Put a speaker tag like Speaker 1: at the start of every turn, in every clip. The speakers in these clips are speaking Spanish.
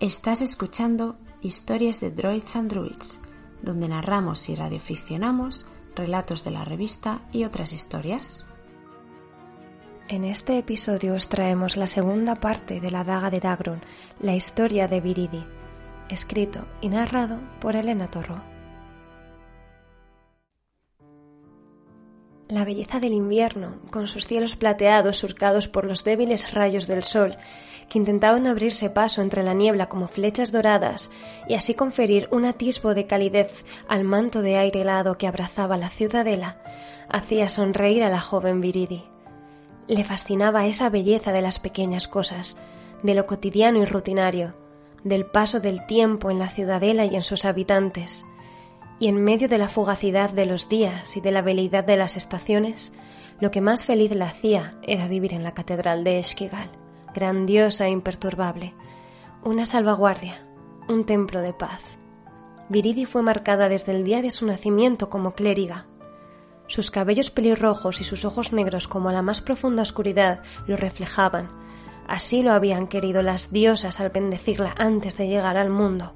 Speaker 1: Estás escuchando Historias de Droids and Druids, donde narramos y radioficcionamos relatos de la revista y otras historias.
Speaker 2: En este episodio os traemos la segunda parte de la daga de Dagron, la historia de Viridi, escrito y narrado por Elena Torro. La belleza del invierno, con sus cielos plateados surcados por los débiles rayos del sol, que intentaban abrirse paso entre la niebla como flechas doradas y así conferir un atisbo de calidez al manto de aire helado que abrazaba la ciudadela, hacía sonreír a la joven Viridi. Le fascinaba esa belleza de las pequeñas cosas, de lo cotidiano y rutinario, del paso del tiempo en la ciudadela y en sus habitantes. Y en medio de la fugacidad de los días y de la veleidad de las estaciones, lo que más feliz la hacía era vivir en la catedral de Esquigal, grandiosa e imperturbable, una salvaguardia, un templo de paz. Viridi fue marcada desde el día de su nacimiento como clériga, sus cabellos pelirrojos y sus ojos negros como la más profunda oscuridad lo reflejaban. Así lo habían querido las diosas al bendecirla antes de llegar al mundo.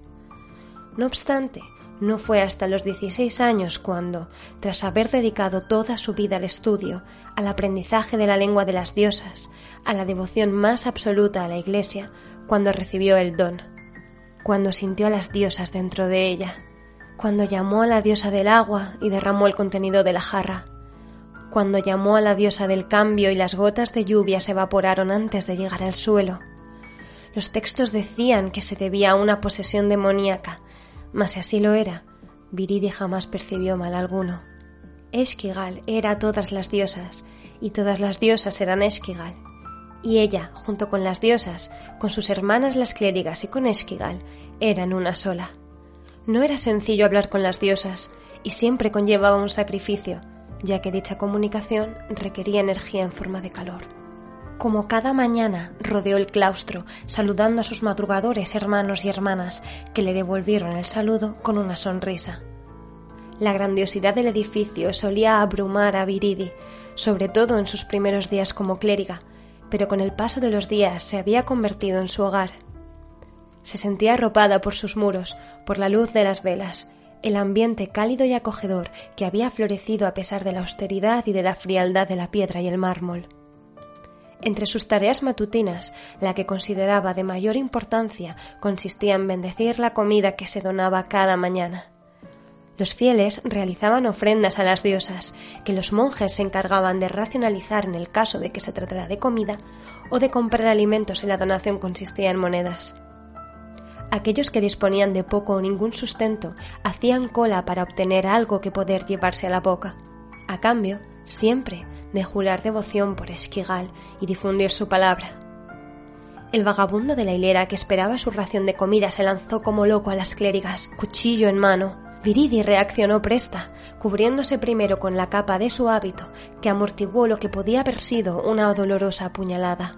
Speaker 2: No obstante, no fue hasta los 16 años cuando, tras haber dedicado toda su vida al estudio, al aprendizaje de la lengua de las diosas, a la devoción más absoluta a la Iglesia, cuando recibió el don, cuando sintió a las diosas dentro de ella cuando llamó a la diosa del agua y derramó el contenido de la jarra, cuando llamó a la diosa del cambio y las gotas de lluvia se evaporaron antes de llegar al suelo. Los textos decían que se debía a una posesión demoníaca, mas si así lo era, Viridi jamás percibió mal alguno. Esquigal era todas las diosas, y todas las diosas eran Esquigal. Y ella, junto con las diosas, con sus hermanas las clérigas y con Esquigal, eran una sola. No era sencillo hablar con las diosas y siempre conllevaba un sacrificio, ya que dicha comunicación requería energía en forma de calor. Como cada mañana rodeó el claustro, saludando a sus madrugadores hermanos y hermanas, que le devolvieron el saludo con una sonrisa. La grandiosidad del edificio solía abrumar a Viridi, sobre todo en sus primeros días como clériga, pero con el paso de los días se había convertido en su hogar se sentía arropada por sus muros, por la luz de las velas, el ambiente cálido y acogedor que había florecido a pesar de la austeridad y de la frialdad de la piedra y el mármol. Entre sus tareas matutinas, la que consideraba de mayor importancia consistía en bendecir la comida que se donaba cada mañana. Los fieles realizaban ofrendas a las diosas, que los monjes se encargaban de racionalizar en el caso de que se tratara de comida, o de comprar alimentos y la donación consistía en monedas. Aquellos que disponían de poco o ningún sustento hacían cola para obtener algo que poder llevarse a la boca, a cambio, siempre, de jurar devoción por Esquigal y difundir su palabra. El vagabundo de la hilera que esperaba su ración de comida se lanzó como loco a las clérigas, cuchillo en mano. Viridi reaccionó presta, cubriéndose primero con la capa de su hábito, que amortiguó lo que podía haber sido una dolorosa puñalada.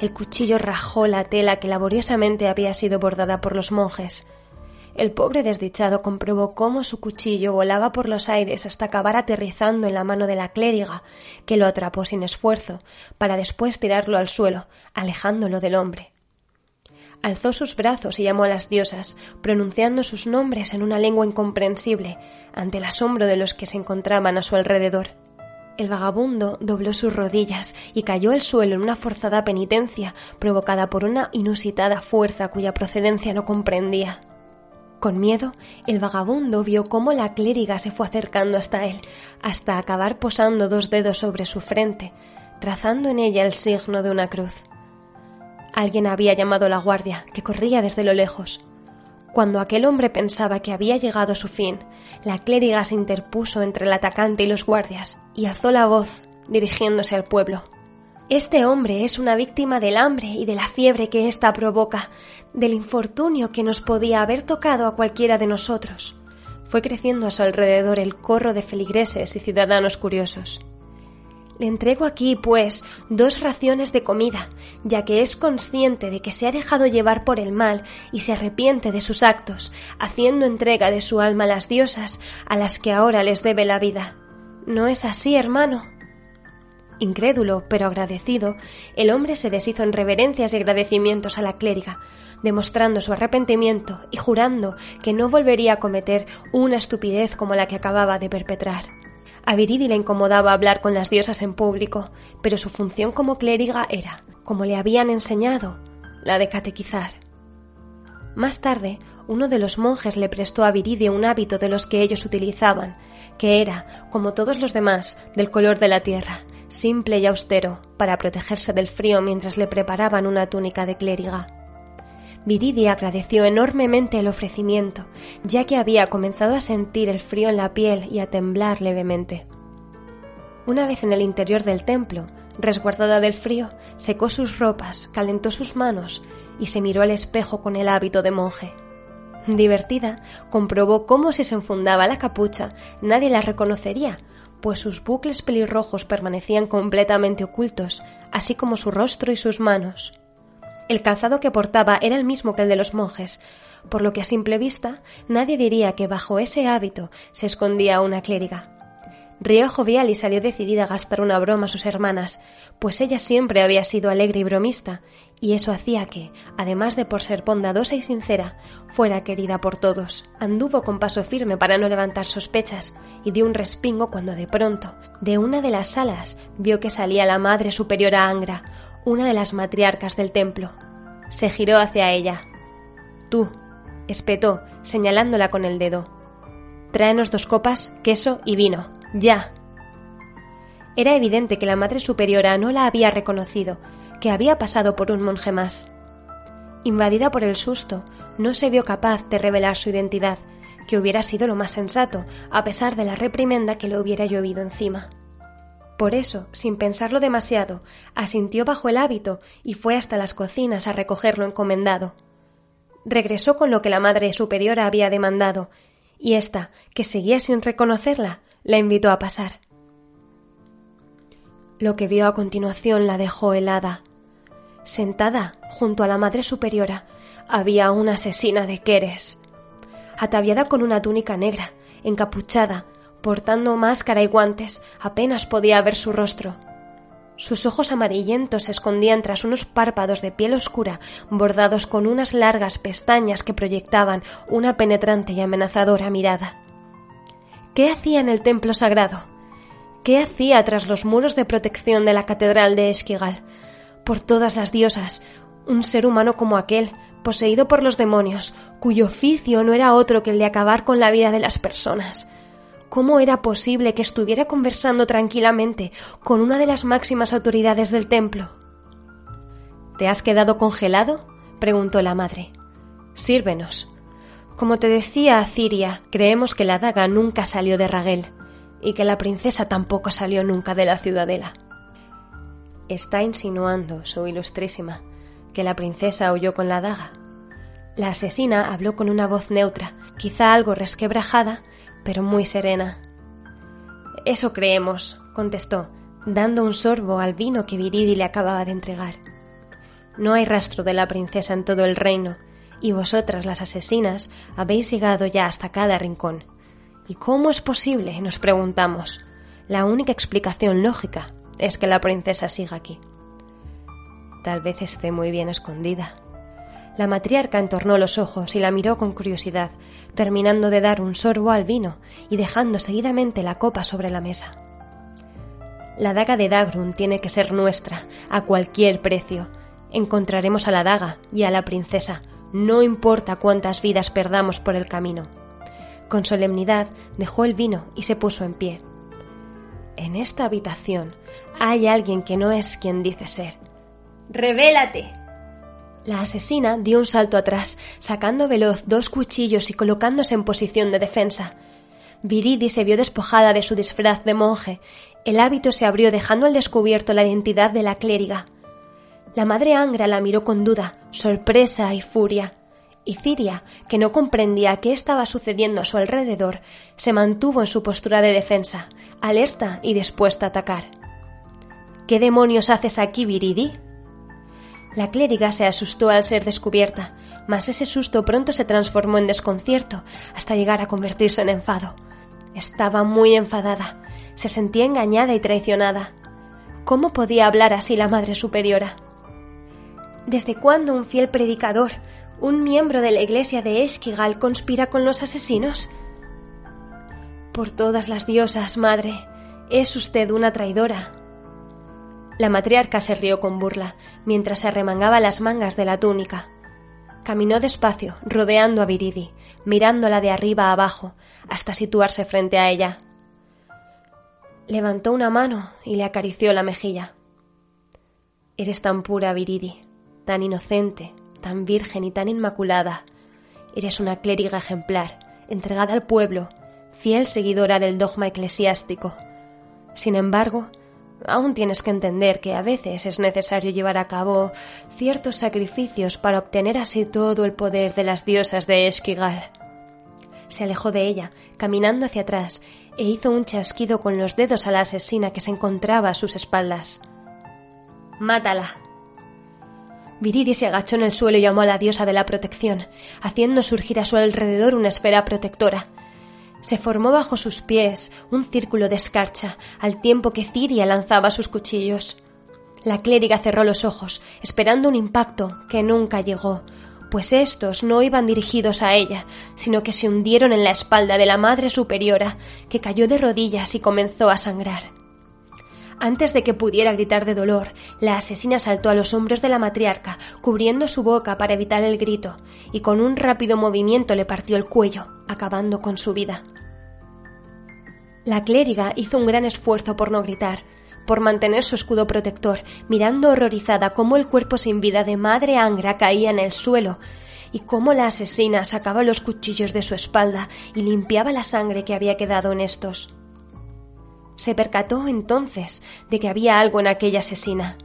Speaker 2: El cuchillo rajó la tela que laboriosamente había sido bordada por los monjes. El pobre desdichado comprobó cómo su cuchillo volaba por los aires hasta acabar aterrizando en la mano de la clériga, que lo atrapó sin esfuerzo, para después tirarlo al suelo, alejándolo del hombre. Alzó sus brazos y llamó a las diosas, pronunciando sus nombres en una lengua incomprensible, ante el asombro de los que se encontraban a su alrededor. El vagabundo dobló sus rodillas y cayó al suelo en una forzada penitencia provocada por una inusitada fuerza cuya procedencia no comprendía. Con miedo, el vagabundo vio cómo la clériga se fue acercando hasta él, hasta acabar posando dos dedos sobre su frente, trazando en ella el signo de una cruz. Alguien había llamado a la guardia, que corría desde lo lejos. Cuando aquel hombre pensaba que había llegado a su fin, la clériga se interpuso entre el atacante y los guardias y alzó la voz, dirigiéndose al pueblo. Este hombre es una víctima del hambre y de la fiebre que ésta provoca, del infortunio que nos podía haber tocado a cualquiera de nosotros. Fue creciendo a su alrededor el corro de feligreses y ciudadanos curiosos. Le entrego aquí, pues, dos raciones de comida, ya que es consciente de que se ha dejado llevar por el mal y se arrepiente de sus actos, haciendo entrega de su alma a las diosas, a las que ahora les debe la vida. ¿No es así, hermano? Incrédulo, pero agradecido, el hombre se deshizo en reverencias y agradecimientos a la clériga, demostrando su arrepentimiento y jurando que no volvería a cometer una estupidez como la que acababa de perpetrar. A Viridi le incomodaba hablar con las diosas en público, pero su función como clériga era, como le habían enseñado, la de catequizar. Más tarde, uno de los monjes le prestó a Viridi un hábito de los que ellos utilizaban, que era, como todos los demás, del color de la tierra, simple y austero, para protegerse del frío mientras le preparaban una túnica de clériga. Viridia agradeció enormemente el ofrecimiento, ya que había comenzado a sentir el frío en la piel y a temblar levemente. Una vez en el interior del templo, resguardada del frío, secó sus ropas, calentó sus manos y se miró al espejo con el hábito de monje. Divertida, comprobó cómo si se enfundaba la capucha nadie la reconocería, pues sus bucles pelirrojos permanecían completamente ocultos, así como su rostro y sus manos. El calzado que portaba era el mismo que el de los monjes, por lo que a simple vista nadie diría que bajo ese hábito se escondía una clériga. Rió jovial y salió decidida a gastar una broma a sus hermanas, pues ella siempre había sido alegre y bromista, y eso hacía que, además de por ser bondadosa y sincera, fuera querida por todos. Anduvo con paso firme para no levantar sospechas, y dio un respingo cuando de pronto, de una de las salas, vio que salía la Madre Superiora Angra, una de las matriarcas del templo. Se giró hacia ella. Tú, espetó, señalándola con el dedo. Tráenos dos copas, queso y vino. Ya. Era evidente que la Madre Superiora no la había reconocido, que había pasado por un monje más. Invadida por el susto, no se vio capaz de revelar su identidad, que hubiera sido lo más sensato, a pesar de la reprimenda que le hubiera llovido encima. Por eso, sin pensarlo demasiado, asintió bajo el hábito y fue hasta las cocinas a recoger lo encomendado. Regresó con lo que la madre superiora había demandado, y ésta, que seguía sin reconocerla, la invitó a pasar. Lo que vio a continuación la dejó helada. Sentada junto a la Madre Superiora había una asesina de Queres. Ataviada con una túnica negra, encapuchada, portando máscara y guantes, apenas podía ver su rostro. Sus ojos amarillentos se escondían tras unos párpados de piel oscura bordados con unas largas pestañas que proyectaban una penetrante y amenazadora mirada. ¿Qué hacía en el templo sagrado? ¿Qué hacía tras los muros de protección de la catedral de Esquigal? Por todas las diosas, un ser humano como aquel, poseído por los demonios, cuyo oficio no era otro que el de acabar con la vida de las personas. ¿Cómo era posible que estuviera conversando tranquilamente con una de las máximas autoridades del templo? ¿Te has quedado congelado? preguntó la madre. Sírvenos. Como te decía Ciria, creemos que la daga nunca salió de Raguel y que la princesa tampoco salió nunca de la ciudadela. Está insinuando, su ilustrísima, que la princesa huyó con la daga. La asesina habló con una voz neutra, quizá algo resquebrajada, pero muy serena. Eso creemos, contestó, dando un sorbo al vino que Viridi le acababa de entregar. No hay rastro de la princesa en todo el reino, y vosotras, las asesinas, habéis llegado ya hasta cada rincón. ¿Y cómo es posible? nos preguntamos. La única explicación lógica es que la princesa siga aquí. Tal vez esté muy bien escondida. La matriarca entornó los ojos y la miró con curiosidad, terminando de dar un sorbo al vino y dejando seguidamente la copa sobre la mesa. La daga de Dagrun tiene que ser nuestra, a cualquier precio. Encontraremos a la daga y a la princesa, no importa cuántas vidas perdamos por el camino. Con solemnidad dejó el vino y se puso en pie. En esta habitación hay alguien que no es quien dice ser. ¡Revélate! La asesina dio un salto atrás, sacando veloz dos cuchillos y colocándose en posición de defensa. Viridi se vio despojada de su disfraz de monje. El hábito se abrió dejando al descubierto la identidad de la clériga. La madre Angra la miró con duda, sorpresa y furia y Ciria, que no comprendía qué estaba sucediendo a su alrededor, se mantuvo en su postura de defensa, alerta y dispuesta a atacar. ¿Qué demonios haces aquí, Viridi? La clériga se asustó al ser descubierta, mas ese susto pronto se transformó en desconcierto hasta llegar a convertirse en enfado. Estaba muy enfadada, se sentía engañada y traicionada. ¿Cómo podía hablar así la Madre Superiora? ¿Desde cuándo un fiel predicador, un miembro de la iglesia de Esquigal, conspira con los asesinos? Por todas las diosas, madre, es usted una traidora. La matriarca se rió con burla, mientras se arremangaba las mangas de la túnica. Caminó despacio, rodeando a Viridi, mirándola de arriba a abajo, hasta situarse frente a ella. Levantó una mano y le acarició la mejilla. Eres tan pura, Viridi, tan inocente, tan virgen y tan inmaculada. Eres una clériga ejemplar, entregada al pueblo, fiel seguidora del dogma eclesiástico. Sin embargo, aún tienes que entender que a veces es necesario llevar a cabo ciertos sacrificios para obtener así todo el poder de las diosas de Esquigal. Se alejó de ella, caminando hacia atrás, e hizo un chasquido con los dedos a la asesina que se encontraba a sus espaldas. Mátala. Viridi se agachó en el suelo y llamó a la diosa de la protección, haciendo surgir a su alrededor una esfera protectora. Se formó bajo sus pies un círculo de escarcha, al tiempo que Ciria lanzaba sus cuchillos. La clériga cerró los ojos, esperando un impacto que nunca llegó, pues estos no iban dirigidos a ella, sino que se hundieron en la espalda de la Madre Superiora, que cayó de rodillas y comenzó a sangrar. Antes de que pudiera gritar de dolor, la asesina saltó a los hombros de la matriarca, cubriendo su boca para evitar el grito, y con un rápido movimiento le partió el cuello, acabando con su vida. La clériga hizo un gran esfuerzo por no gritar, por mantener su escudo protector, mirando horrorizada cómo el cuerpo sin vida de Madre Angra caía en el suelo, y cómo la asesina sacaba los cuchillos de su espalda y limpiaba la sangre que había quedado en estos. Se percató entonces de que había algo en aquella asesina.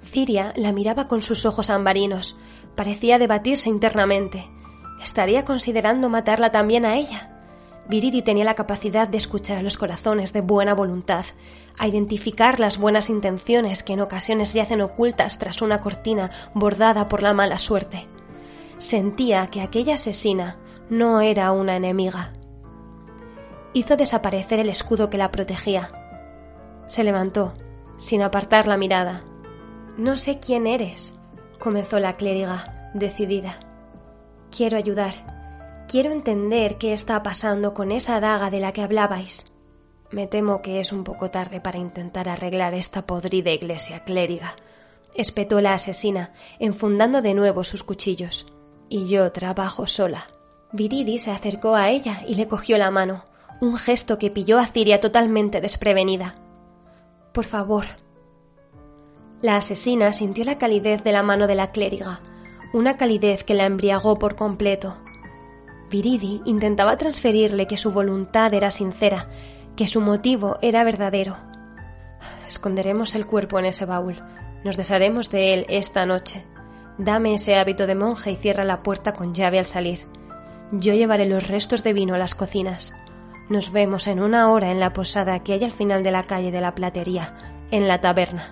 Speaker 2: Ciria la miraba con sus ojos ambarinos. Parecía debatirse internamente. ¿Estaría considerando matarla también a ella? Viridi tenía la capacidad de escuchar a los corazones de buena voluntad, a identificar las buenas intenciones que en ocasiones yacen ocultas tras una cortina bordada por la mala suerte. Sentía que aquella asesina no era una enemiga. Hizo desaparecer el escudo que la protegía. Se levantó, sin apartar la mirada. No sé quién eres, comenzó la clériga, decidida. Quiero ayudar. Quiero entender qué está pasando con esa daga de la que hablabais. Me temo que es un poco tarde para intentar arreglar esta podrida iglesia clériga, espetó la asesina, enfundando de nuevo sus cuchillos. Y yo trabajo sola. Viridi se acercó a ella y le cogió la mano, un gesto que pilló a Ciria totalmente desprevenida. Por favor. La asesina sintió la calidez de la mano de la clériga, una calidez que la embriagó por completo. Viridi intentaba transferirle que su voluntad era sincera que su motivo era verdadero. Esconderemos el cuerpo en ese baúl. Nos desharemos de él esta noche. Dame ese hábito de monje y cierra la puerta con llave al salir. Yo llevaré los restos de vino a las cocinas. Nos vemos en una hora en la posada que hay al final de la calle de la platería, en la taberna.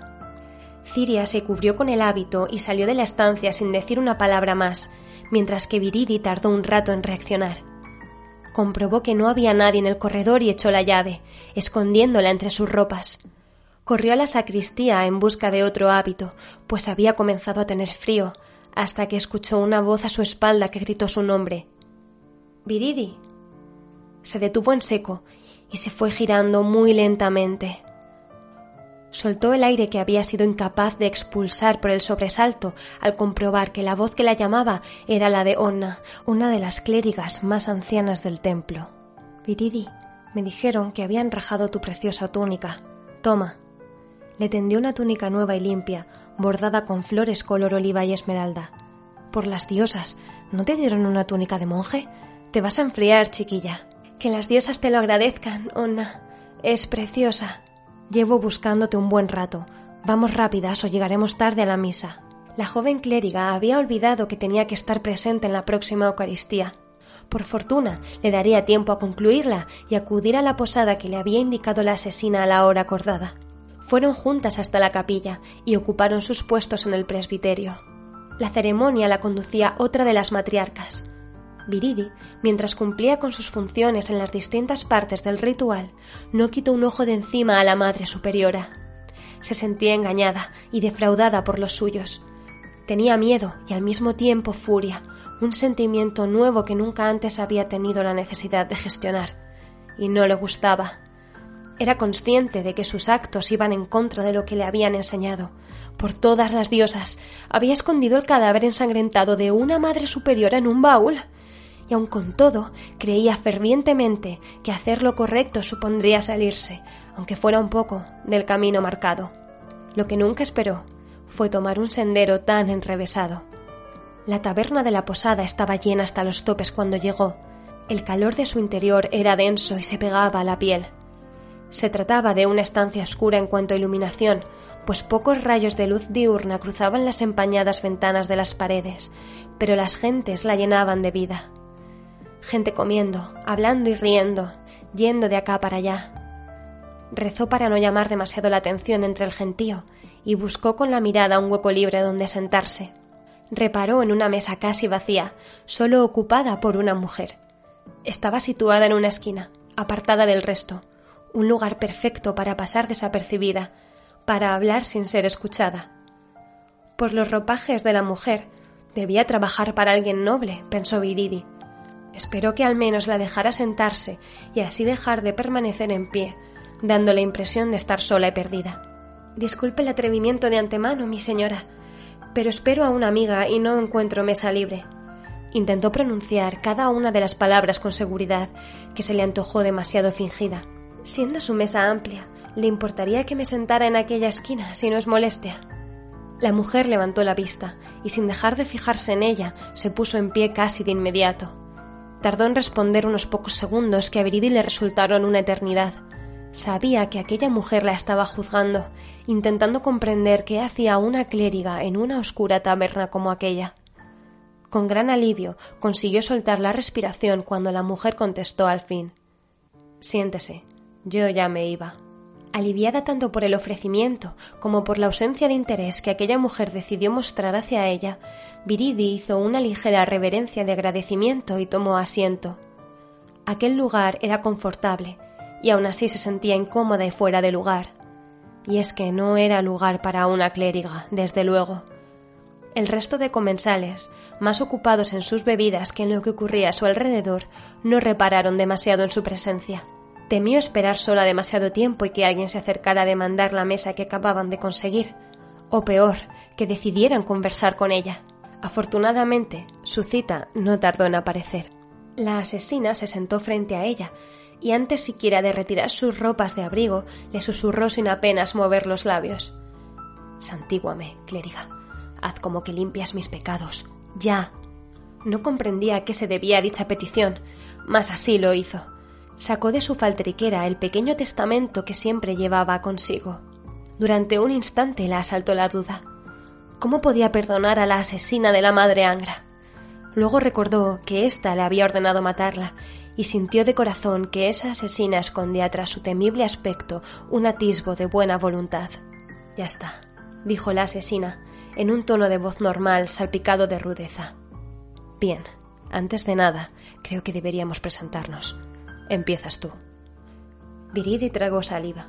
Speaker 2: Ciria se cubrió con el hábito y salió de la estancia sin decir una palabra más, mientras que Viridi tardó un rato en reaccionar comprobó que no había nadie en el corredor y echó la llave, escondiéndola entre sus ropas. Corrió a la sacristía en busca de otro hábito, pues había comenzado a tener frío, hasta que escuchó una voz a su espalda que gritó su nombre. Viridi. Se detuvo en seco y se fue girando muy lentamente soltó el aire que había sido incapaz de expulsar por el sobresalto al comprobar que la voz que la llamaba era la de Onna, una de las clérigas más ancianas del templo. Viridi, me dijeron que habían rajado tu preciosa túnica. Toma. Le tendió una túnica nueva y limpia, bordada con flores color oliva y esmeralda. Por las diosas, ¿no te dieron una túnica de monje? Te vas a enfriar, chiquilla. Que las diosas te lo agradezcan, Onna. Es preciosa. Llevo buscándote un buen rato. Vamos rápidas o llegaremos tarde a la misa. La joven clériga había olvidado que tenía que estar presente en la próxima Eucaristía. Por fortuna, le daría tiempo a concluirla y acudir a la posada que le había indicado la asesina a la hora acordada. Fueron juntas hasta la capilla y ocuparon sus puestos en el presbiterio. La ceremonia la conducía otra de las matriarcas, Viridi, mientras cumplía con sus funciones en las distintas partes del ritual, no quitó un ojo de encima a la Madre Superiora. Se sentía engañada y defraudada por los suyos. Tenía miedo y al mismo tiempo furia, un sentimiento nuevo que nunca antes había tenido la necesidad de gestionar. Y no le gustaba. Era consciente de que sus actos iban en contra de lo que le habían enseñado. Por todas las diosas, había escondido el cadáver ensangrentado de una madre superior en un baúl. Y aun con todo, creía fervientemente que hacer lo correcto supondría salirse, aunque fuera un poco, del camino marcado. Lo que nunca esperó fue tomar un sendero tan enrevesado. La taberna de la posada estaba llena hasta los topes cuando llegó. El calor de su interior era denso y se pegaba a la piel. Se trataba de una estancia oscura en cuanto a iluminación, pues pocos rayos de luz diurna cruzaban las empañadas ventanas de las paredes, pero las gentes la llenaban de vida. Gente comiendo, hablando y riendo, yendo de acá para allá. Rezó para no llamar demasiado la atención entre el gentío y buscó con la mirada un hueco libre donde sentarse. Reparó en una mesa casi vacía, solo ocupada por una mujer. Estaba situada en una esquina, apartada del resto, un lugar perfecto para pasar desapercibida, para hablar sin ser escuchada. Por los ropajes de la mujer, debía trabajar para alguien noble, pensó Viridi. Esperó que al menos la dejara sentarse y así dejar de permanecer en pie, dando la impresión de estar sola y perdida. Disculpe el atrevimiento de antemano, mi señora, pero espero a una amiga y no encuentro mesa libre. Intentó pronunciar cada una de las palabras con seguridad, que se le antojó demasiado fingida. Siendo su mesa amplia, ¿le importaría que me sentara en aquella esquina si no es molestia? La mujer levantó la vista y sin dejar de fijarse en ella, se puso en pie casi de inmediato. Tardó en responder unos pocos segundos que a Viridi le resultaron una eternidad. Sabía que aquella mujer la estaba juzgando, intentando comprender qué hacía una clériga en una oscura taberna como aquella. Con gran alivio consiguió soltar la respiración cuando la mujer contestó al fin Siéntese, yo ya me iba. Aliviada tanto por el ofrecimiento como por la ausencia de interés que aquella mujer decidió mostrar hacia ella, Viridi hizo una ligera reverencia de agradecimiento y tomó asiento. Aquel lugar era confortable, y aún así se sentía incómoda y fuera de lugar. Y es que no era lugar para una clériga, desde luego. El resto de comensales, más ocupados en sus bebidas que en lo que ocurría a su alrededor, no repararon demasiado en su presencia. Temió esperar sola demasiado tiempo y que alguien se acercara a demandar la mesa que acababan de conseguir, o peor, que decidieran conversar con ella. Afortunadamente, su cita no tardó en aparecer. La asesina se sentó frente a ella, y antes siquiera de retirar sus ropas de abrigo, le susurró sin apenas mover los labios. Santíguame, clériga. Haz como que limpias mis pecados. Ya. No comprendía a qué se debía dicha petición, mas así lo hizo sacó de su faltriquera el pequeño testamento que siempre llevaba consigo. Durante un instante la asaltó la duda. ¿Cómo podía perdonar a la asesina de la madre Angra? Luego recordó que ésta le había ordenado matarla y sintió de corazón que esa asesina escondía tras su temible aspecto un atisbo de buena voluntad. Ya está, dijo la asesina, en un tono de voz normal salpicado de rudeza. Bien, antes de nada, creo que deberíamos presentarnos. Empiezas tú. Viridi tragó saliva.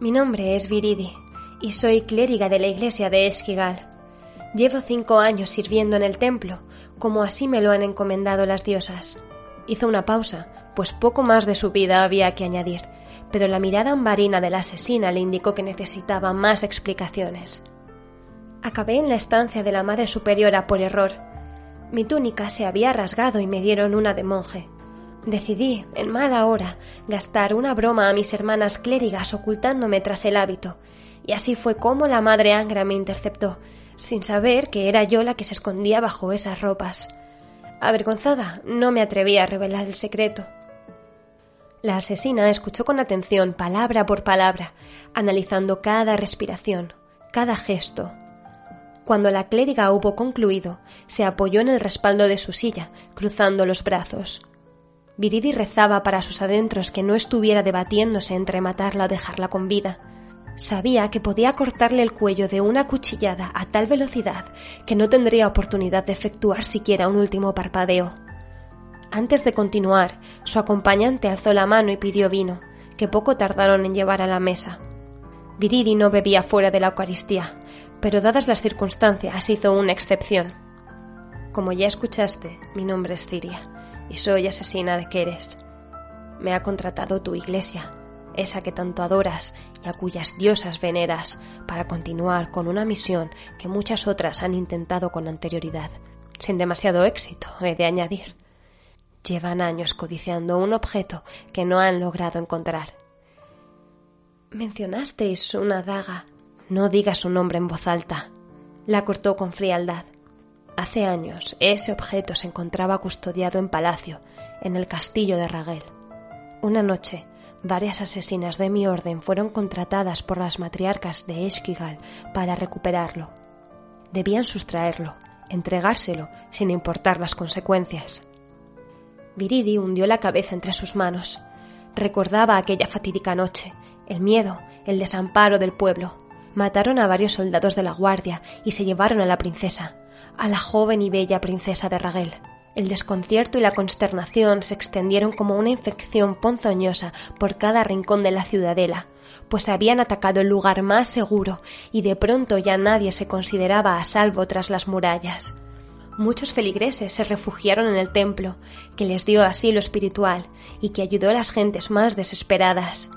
Speaker 2: Mi nombre es Viridi y soy clériga de la iglesia de Esquigal. Llevo cinco años sirviendo en el templo, como así me lo han encomendado las diosas. Hizo una pausa, pues poco más de su vida había que añadir, pero la mirada ambarina de la asesina le indicó que necesitaba más explicaciones. Acabé en la estancia de la Madre Superiora por error. Mi túnica se había rasgado y me dieron una de monje. Decidí, en mala hora, gastar una broma a mis hermanas clérigas ocultándome tras el hábito, y así fue como la madre Angra me interceptó, sin saber que era yo la que se escondía bajo esas ropas. Avergonzada, no me atreví a revelar el secreto. La asesina escuchó con atención, palabra por palabra, analizando cada respiración, cada gesto. Cuando la clériga hubo concluido, se apoyó en el respaldo de su silla, cruzando los brazos. Viridi rezaba para sus adentros que no estuviera debatiéndose entre matarla o dejarla con vida. Sabía que podía cortarle el cuello de una cuchillada a tal velocidad que no tendría oportunidad de efectuar siquiera un último parpadeo. Antes de continuar, su acompañante alzó la mano y pidió vino, que poco tardaron en llevar a la mesa. Viridi no bebía fuera de la Eucaristía, pero dadas las circunstancias hizo una excepción. Como ya escuchaste, mi nombre es Ciria y soy asesina de Keres. Me ha contratado tu iglesia, esa que tanto adoras y a cuyas diosas veneras, para continuar con una misión que muchas otras han intentado con anterioridad, sin demasiado éxito, he de añadir. Llevan años codiciando un objeto que no han logrado encontrar. Mencionasteis una daga. No digas su nombre en voz alta. La cortó con frialdad. Hace años ese objeto se encontraba custodiado en palacio, en el castillo de Raguel. Una noche, varias asesinas de mi orden fueron contratadas por las matriarcas de Esquigal para recuperarlo. Debían sustraerlo, entregárselo, sin importar las consecuencias. Viridi hundió la cabeza entre sus manos. Recordaba aquella fatídica noche, el miedo, el desamparo del pueblo. Mataron a varios soldados de la guardia y se llevaron a la princesa, a la joven y bella princesa de Raguel. El desconcierto y la consternación se extendieron como una infección ponzoñosa por cada rincón de la ciudadela, pues habían atacado el lugar más seguro y de pronto ya nadie se consideraba a salvo tras las murallas. Muchos feligreses se refugiaron en el templo, que les dio asilo espiritual y que ayudó a las gentes más desesperadas.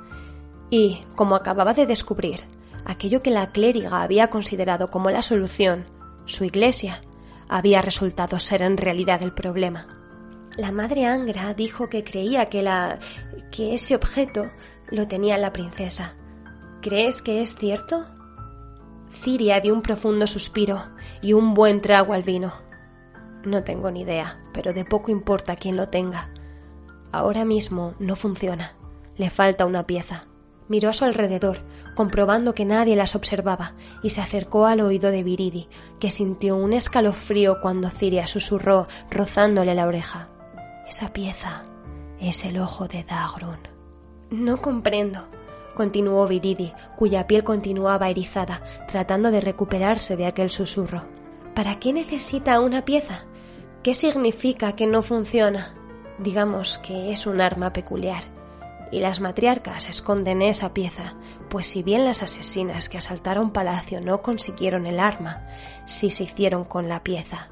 Speaker 2: Y, como acababa de descubrir, aquello que la clériga había considerado como la solución, su iglesia, había resultado ser en realidad el problema. La madre Angra dijo que creía que la que ese objeto lo tenía la princesa. ¿Crees que es cierto? Ciria dio un profundo suspiro y un buen trago al vino. No tengo ni idea, pero de poco importa quién lo tenga. Ahora mismo no funciona. Le falta una pieza. Miró a su alrededor, comprobando que nadie las observaba, y se acercó al oído de Viridi, que sintió un escalofrío cuando Ciria susurró, rozándole la oreja. Esa pieza es el ojo de Dagrun. No comprendo, continuó Viridi, cuya piel continuaba erizada, tratando de recuperarse de aquel susurro. ¿Para qué necesita una pieza? ¿Qué significa que no funciona? Digamos que es un arma peculiar y las matriarcas esconden esa pieza, pues si bien las asesinas que asaltaron palacio no consiguieron el arma, sí se hicieron con la pieza.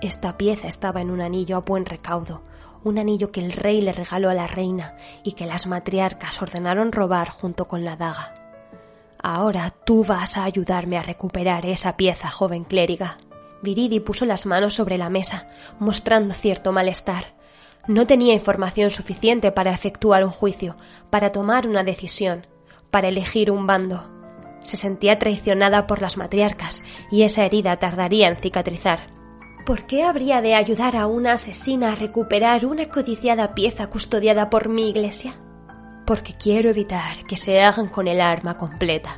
Speaker 2: Esta pieza estaba en un anillo a buen recaudo, un anillo que el rey le regaló a la reina y que las matriarcas ordenaron robar junto con la daga. Ahora tú vas a ayudarme a recuperar esa pieza, joven clériga. Viridi puso las manos sobre la mesa, mostrando cierto malestar, no tenía información suficiente para efectuar un juicio, para tomar una decisión, para elegir un bando. Se sentía traicionada por las matriarcas y esa herida tardaría en cicatrizar. ¿Por qué habría de ayudar a una asesina a recuperar una codiciada pieza custodiada por mi iglesia? Porque quiero evitar que se hagan con el arma completa,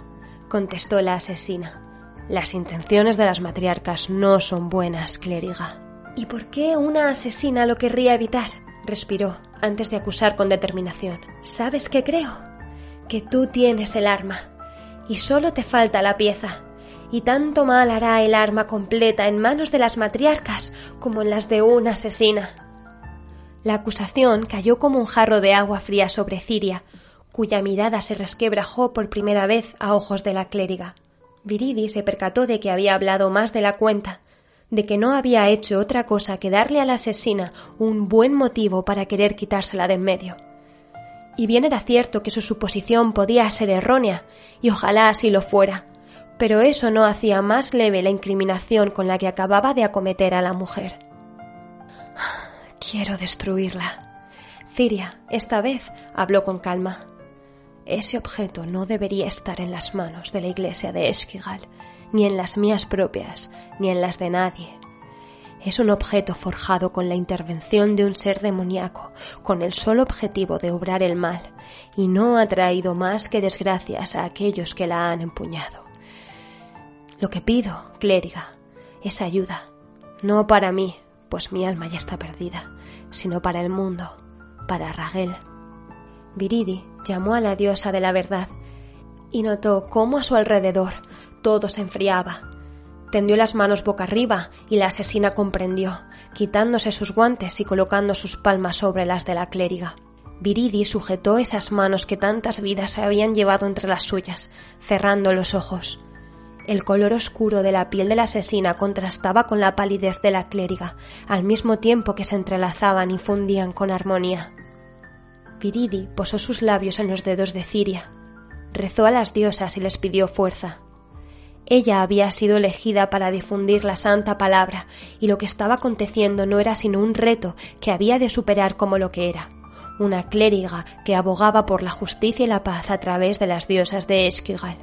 Speaker 2: contestó la asesina. Las intenciones de las matriarcas no son buenas, clériga. ¿Y por qué una asesina lo querría evitar? respiró antes de acusar con determinación. ¿Sabes qué creo? Que tú tienes el arma y solo te falta la pieza. Y tanto mal hará el arma completa en manos de las matriarcas como en las de una asesina. La acusación cayó como un jarro de agua fría sobre Ciria, cuya mirada se resquebrajó por primera vez a ojos de la clériga. Viridi se percató de que había hablado más de la cuenta de que no había hecho otra cosa que darle a la asesina un buen motivo para querer quitársela de en medio. Y bien era cierto que su suposición podía ser errónea, y ojalá así lo fuera, pero eso no hacía más leve la incriminación con la que acababa de acometer a la mujer. Quiero destruirla. Ciria, esta vez, habló con calma. Ese objeto no debería estar en las manos de la iglesia de Esquigal ni en las mías propias, ni en las de nadie. Es un objeto forjado con la intervención de un ser demoníaco, con el solo objetivo de obrar el mal, y no ha traído más que desgracias a aquellos que la han empuñado. Lo que pido, clériga, es ayuda, no para mí, pues mi alma ya está perdida, sino para el mundo, para Raguel. Viridi llamó a la diosa de la verdad y notó cómo a su alrededor todo se enfriaba. Tendió las manos boca arriba y la asesina comprendió, quitándose sus guantes y colocando sus palmas sobre las de la clériga. Viridi sujetó esas manos que tantas vidas se habían llevado entre las suyas, cerrando los ojos. El color oscuro de la piel de la asesina contrastaba con la palidez de la clériga, al mismo tiempo que se entrelazaban y fundían con armonía. Viridi posó sus labios en los dedos de Ciria, rezó a las diosas y les pidió fuerza. Ella había sido elegida para difundir la santa palabra, y lo que estaba aconteciendo no era sino un reto que había de superar como lo que era, una clériga que abogaba por la justicia y la paz a través de las diosas de Esquigal.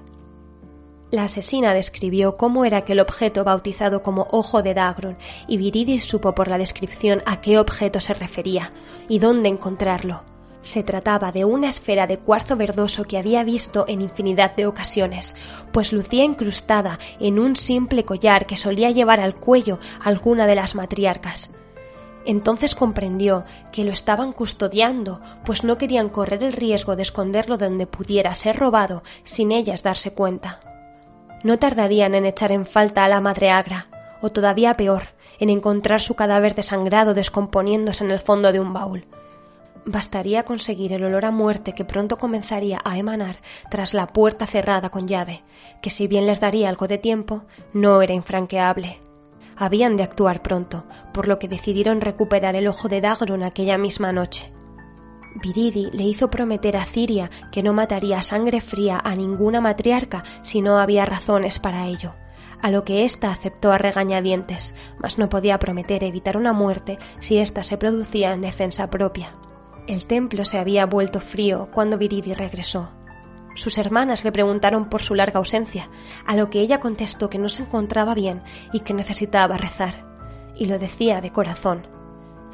Speaker 2: La asesina describió cómo era aquel objeto bautizado como Ojo de Dagron, y Viridis supo por la descripción a qué objeto se refería y dónde encontrarlo. Se trataba de una esfera de cuarzo verdoso que había visto en infinidad de ocasiones, pues lucía incrustada en un simple collar que solía llevar al cuello alguna de las matriarcas. Entonces comprendió que lo estaban custodiando, pues no querían correr el riesgo de esconderlo donde pudiera ser robado sin ellas darse cuenta. No tardarían en echar en falta a la madre agra, o todavía peor, en encontrar su cadáver desangrado descomponiéndose en el fondo de un baúl. Bastaría conseguir el olor a muerte que pronto comenzaría a emanar tras la puerta cerrada con llave, que si bien les daría algo de tiempo, no era infranqueable. Habían de actuar pronto, por lo que decidieron recuperar el ojo de Dagron aquella misma noche. Viridi le hizo prometer a Ciria que no mataría sangre fría a ninguna matriarca si no había razones para ello, a lo que ésta aceptó a regañadientes, mas no podía prometer evitar una muerte si ésta se producía en defensa propia. El templo se había vuelto frío cuando Viridi regresó. Sus hermanas le preguntaron por su larga ausencia, a lo que ella contestó que no se encontraba bien y que necesitaba rezar, y lo decía de corazón.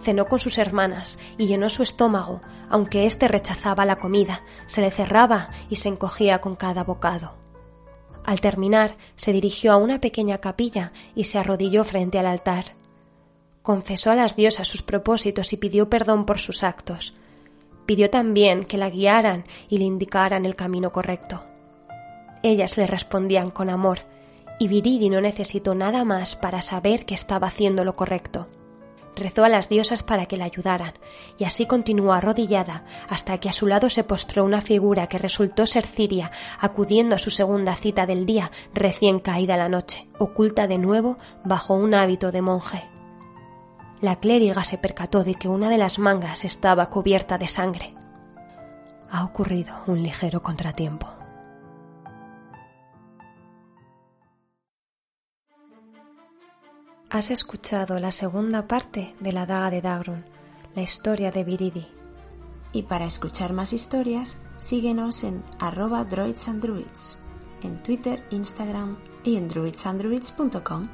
Speaker 2: Cenó con sus hermanas y llenó su estómago, aunque éste rechazaba la comida, se le cerraba y se encogía con cada bocado. Al terminar, se dirigió a una pequeña capilla y se arrodilló frente al altar. Confesó a las diosas sus propósitos y pidió perdón por sus actos. Pidió también que la guiaran y le indicaran el camino correcto. Ellas le respondían con amor, y Viridi no necesitó nada más para saber que estaba haciendo lo correcto. Rezó a las diosas para que la ayudaran, y así continuó arrodillada hasta que a su lado se postró una figura que resultó ser Ciria, acudiendo a su segunda cita del día, recién caída la noche, oculta de nuevo bajo un hábito de monje la clériga se percató de que una de las mangas estaba cubierta de sangre. Ha ocurrido un ligero contratiempo. Has escuchado la segunda parte de la daga de Dagrun, la historia de Viridi.
Speaker 1: Y para escuchar más historias, síguenos en arroba droidsandruids, en Twitter, Instagram y en druidsandruids.com.